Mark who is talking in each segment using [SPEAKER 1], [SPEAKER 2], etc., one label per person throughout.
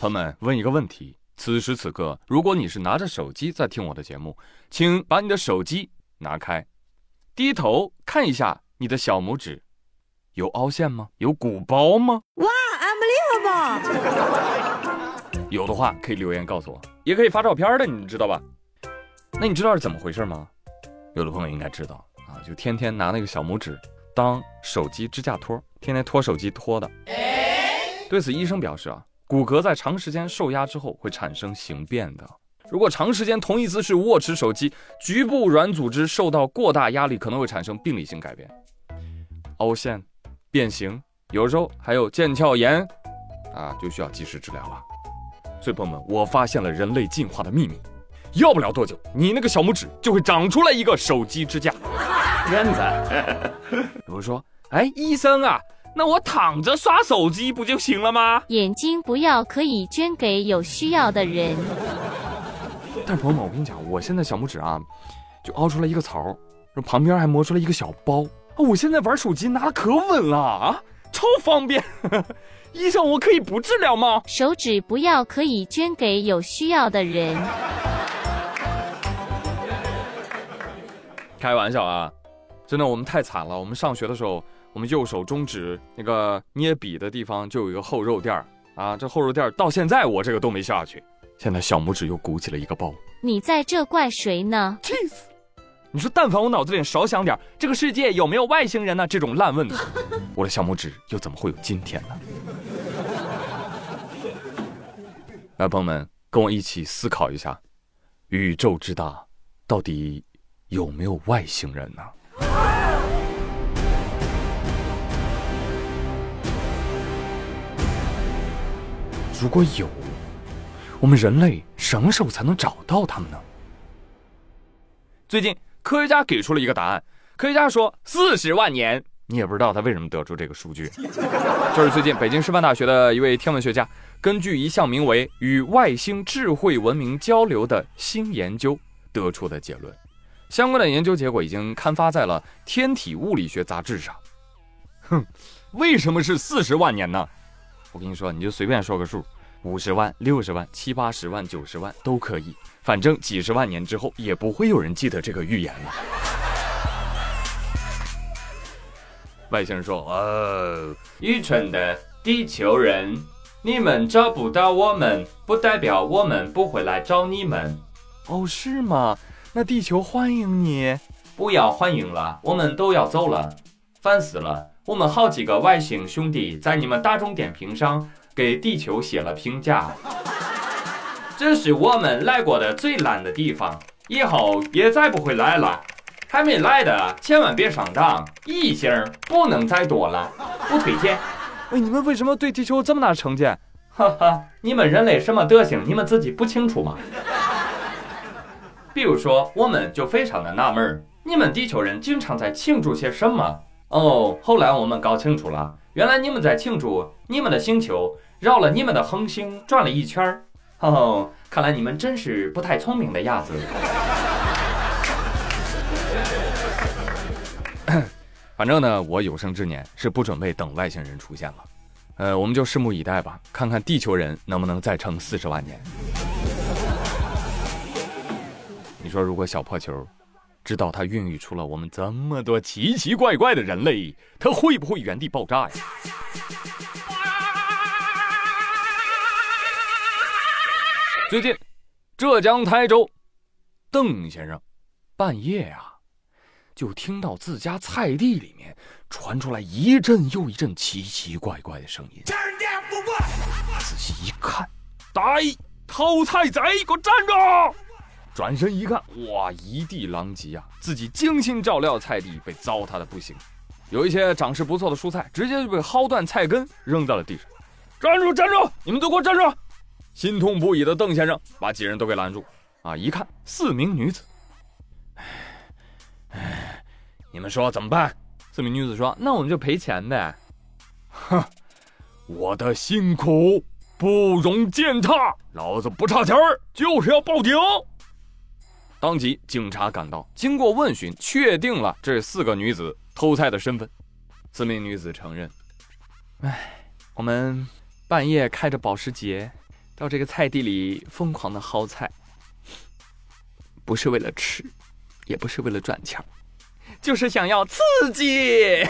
[SPEAKER 1] 朋友们，问一个问题：此时此刻，如果你是拿着手机在听我的节目，请把你的手机拿开，低头看一下你的小拇指，有凹陷吗？有鼓包吗？哇，unbelievable！有的话可以留言告诉我，也可以发照片的，你知道吧？那你知道是怎么回事吗？有的朋友应该知道啊，就天天拿那个小拇指当手机支架托，天天托手机托的。对此，医生表示啊。骨骼在长时间受压之后会产生形变的。如果长时间同一姿势握持手机，局部软组织受到过大压力，可能会产生病理性改变，凹陷、变形，有时候还有腱鞘炎，啊，就需要及时治疗了。所以朋友们，我发现了人类进化的秘密，要不了多久，你那个小拇指就会长出来一个手机支架。
[SPEAKER 2] 骗子！
[SPEAKER 1] 我说，哎，医生啊。那我躺着刷手机不就行了吗？
[SPEAKER 3] 眼睛不要，可以捐给有需要的人。
[SPEAKER 1] 但是朋友们，我跟你讲，我现在小拇指啊，就凹出来一个槽，旁边还磨出来一个小包啊。我现在玩手机拿的可稳了啊，超方便。医生，我可以不治疗吗？
[SPEAKER 3] 手指不要，可以捐给有需要的人。
[SPEAKER 1] 开玩笑啊，真的，我们太惨了。我们上学的时候。我们右手中指那个捏笔的地方就有一个厚肉垫儿啊，这厚肉垫儿到现在我这个都没下去，现在小拇指又鼓起了一个包。
[SPEAKER 3] 你在这怪谁呢？
[SPEAKER 1] 气死！你说但凡我脑子里少想点，这个世界有没有外星人呢？这种烂问题，我的小拇指又怎么会有今天呢？来，朋友们，跟我一起思考一下，宇宙之大，到底有没有外星人呢？如果有，我们人类什么时候才能找到他们呢？最近科学家给出了一个答案，科学家说四十万年。你也不知道他为什么得出这个数据。这是最近北京师范大学的一位天文学家，根据一项名为“与外星智慧文明交流”的新研究得出的结论。相关的研究结果已经刊发在了《天体物理学杂志》上。哼，为什么是四十万年呢？我跟你说，你就随便说个数，五十万、六十万、七八十万、九十万都可以，反正几十万年之后也不会有人记得这个预言了。外星人说：“呃，愚蠢的地球人，你们找不到我们，不代表我们不会来找你们。”哦，是吗？那地球欢迎你。不要欢迎了，我们都要走了，烦死了。我们好几个外星兄弟在你们大众点评上给地球写了评价，这是我们来过的最烂的地方，以后也再不会来了。还没来的千万别上当，一星不能再多了，不推荐。哎，你们为什么对地球这么大成见？哈哈，你们人类什么德行，你们自己不清楚吗？比如说，我们就非常的纳闷，你们地球人经常在庆祝些什么？哦，后来我们搞清楚了，原来你们在庆祝你们的星球绕了你们的恒星转了一圈儿。哦，看来你们真是不太聪明的样子。反正呢，我有生之年是不准备等外星人出现了。呃，我们就拭目以待吧，看看地球人能不能再撑四十万年。你说，如果小破球？知道它孕育出了我们这么多奇奇怪怪的人类，它会不会原地爆炸呀？最近，浙江台州，邓先生半夜啊，就听到自家菜地里面传出来一阵又一阵奇奇怪怪的声音。仔细一看，呆，偷菜贼，给我站住！转身一看，哇，一地狼藉啊！自己精心照料的菜地被糟蹋的不行，有一些长势不错的蔬菜直接就被薅断菜根扔在了地上。站住，站住！你们都给我站住！心痛不已的邓先生把几人都给拦住。啊，一看四名女子，哎，你们说怎么办？四名女子说：“那我们就赔钱呗。”哼，我的辛苦不容践踏，老子不差钱儿，就是要报警。当即，警察赶到，经过问询，确定了这四个女子偷菜的身份。四名女子承认：“哎，我们半夜开着保时捷，
[SPEAKER 4] 到这个菜地里疯狂的薅菜，不是为了吃，也不是为了赚钱，就是想要刺激。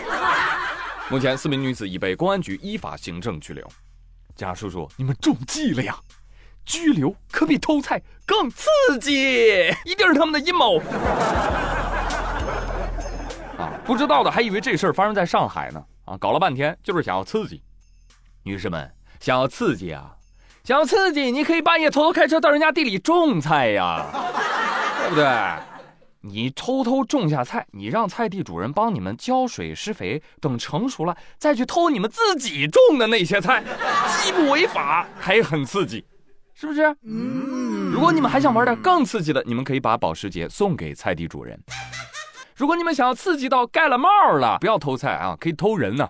[SPEAKER 1] 目前四名女子已被公安局依法行政拘留。警察叔叔，你们中计了呀！拘留可比偷菜更刺激，一定是他们的阴谋。啊，不知道的还以为这事儿发生在上海呢。啊，搞了半天就是想要刺激。女士们，想要刺激啊，想要刺激，你可以半夜偷偷开车到人家地里种菜呀，对不对？你偷偷种下菜，你让菜地主人帮你们浇水施肥，等成熟了再去偷你们自己种的那些菜，既不违法，还很刺激，是不是？嗯。如果你们还想玩点更刺激的，你们可以把保时捷送给菜地主人。如果你们想要刺激到盖了帽了，不要偷菜啊，可以偷人呢。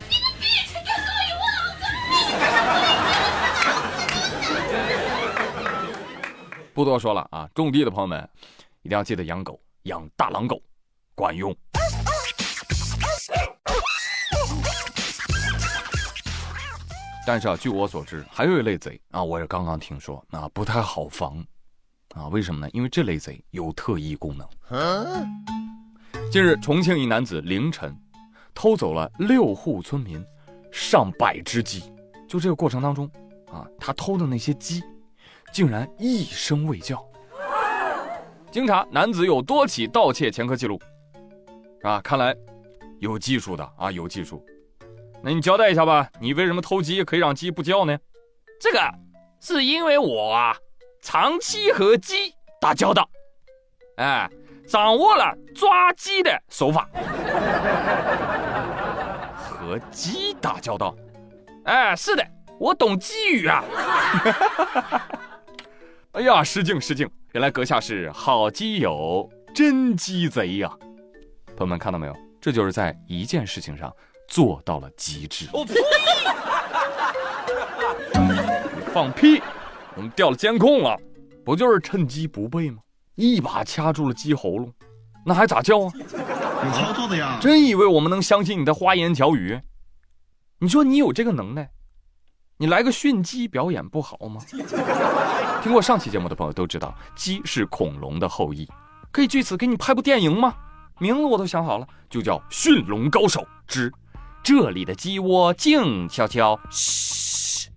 [SPEAKER 1] 不多说了啊，种地的朋友们一定要记得养狗。养大狼狗，管用。但是啊，据我所知，还有一类贼啊，我也刚刚听说，啊，不太好防啊。为什么呢？因为这类贼有特异功能。近日，重庆一男子凌晨偷走了六户村民上百只鸡，就这个过程当中啊，他偷的那些鸡竟然一声未叫。经查，男子有多起盗窃前科记录，啊，看来有技术的啊，有技术。那你交代一下吧，你为什么偷鸡可以让鸡不叫呢？
[SPEAKER 4] 这个是因为我啊，长期和鸡打交道，哎，掌握了抓鸡的手法。
[SPEAKER 1] 和鸡打交道？
[SPEAKER 4] 哎，是的，我懂鸡语啊。
[SPEAKER 1] 哎呀，失敬失敬！原来阁下是好基友，真鸡贼呀！朋友们看到没有？这就是在一件事情上做到了极致。我呸！放屁！我们调了监控了，不就是趁机不备吗？一把掐住了鸡喉咙，那还咋叫啊？
[SPEAKER 2] 有操作的呀！
[SPEAKER 1] 真以为我们能相信你的花言巧语？你说你有这个能耐？你来个驯鸡表演不好吗？听过上期节目的朋友都知道，鸡是恐龙的后裔，可以据此给你拍部电影吗？名字我都想好了，就叫《驯龙高手之这里的鸡窝静悄悄》。嘘。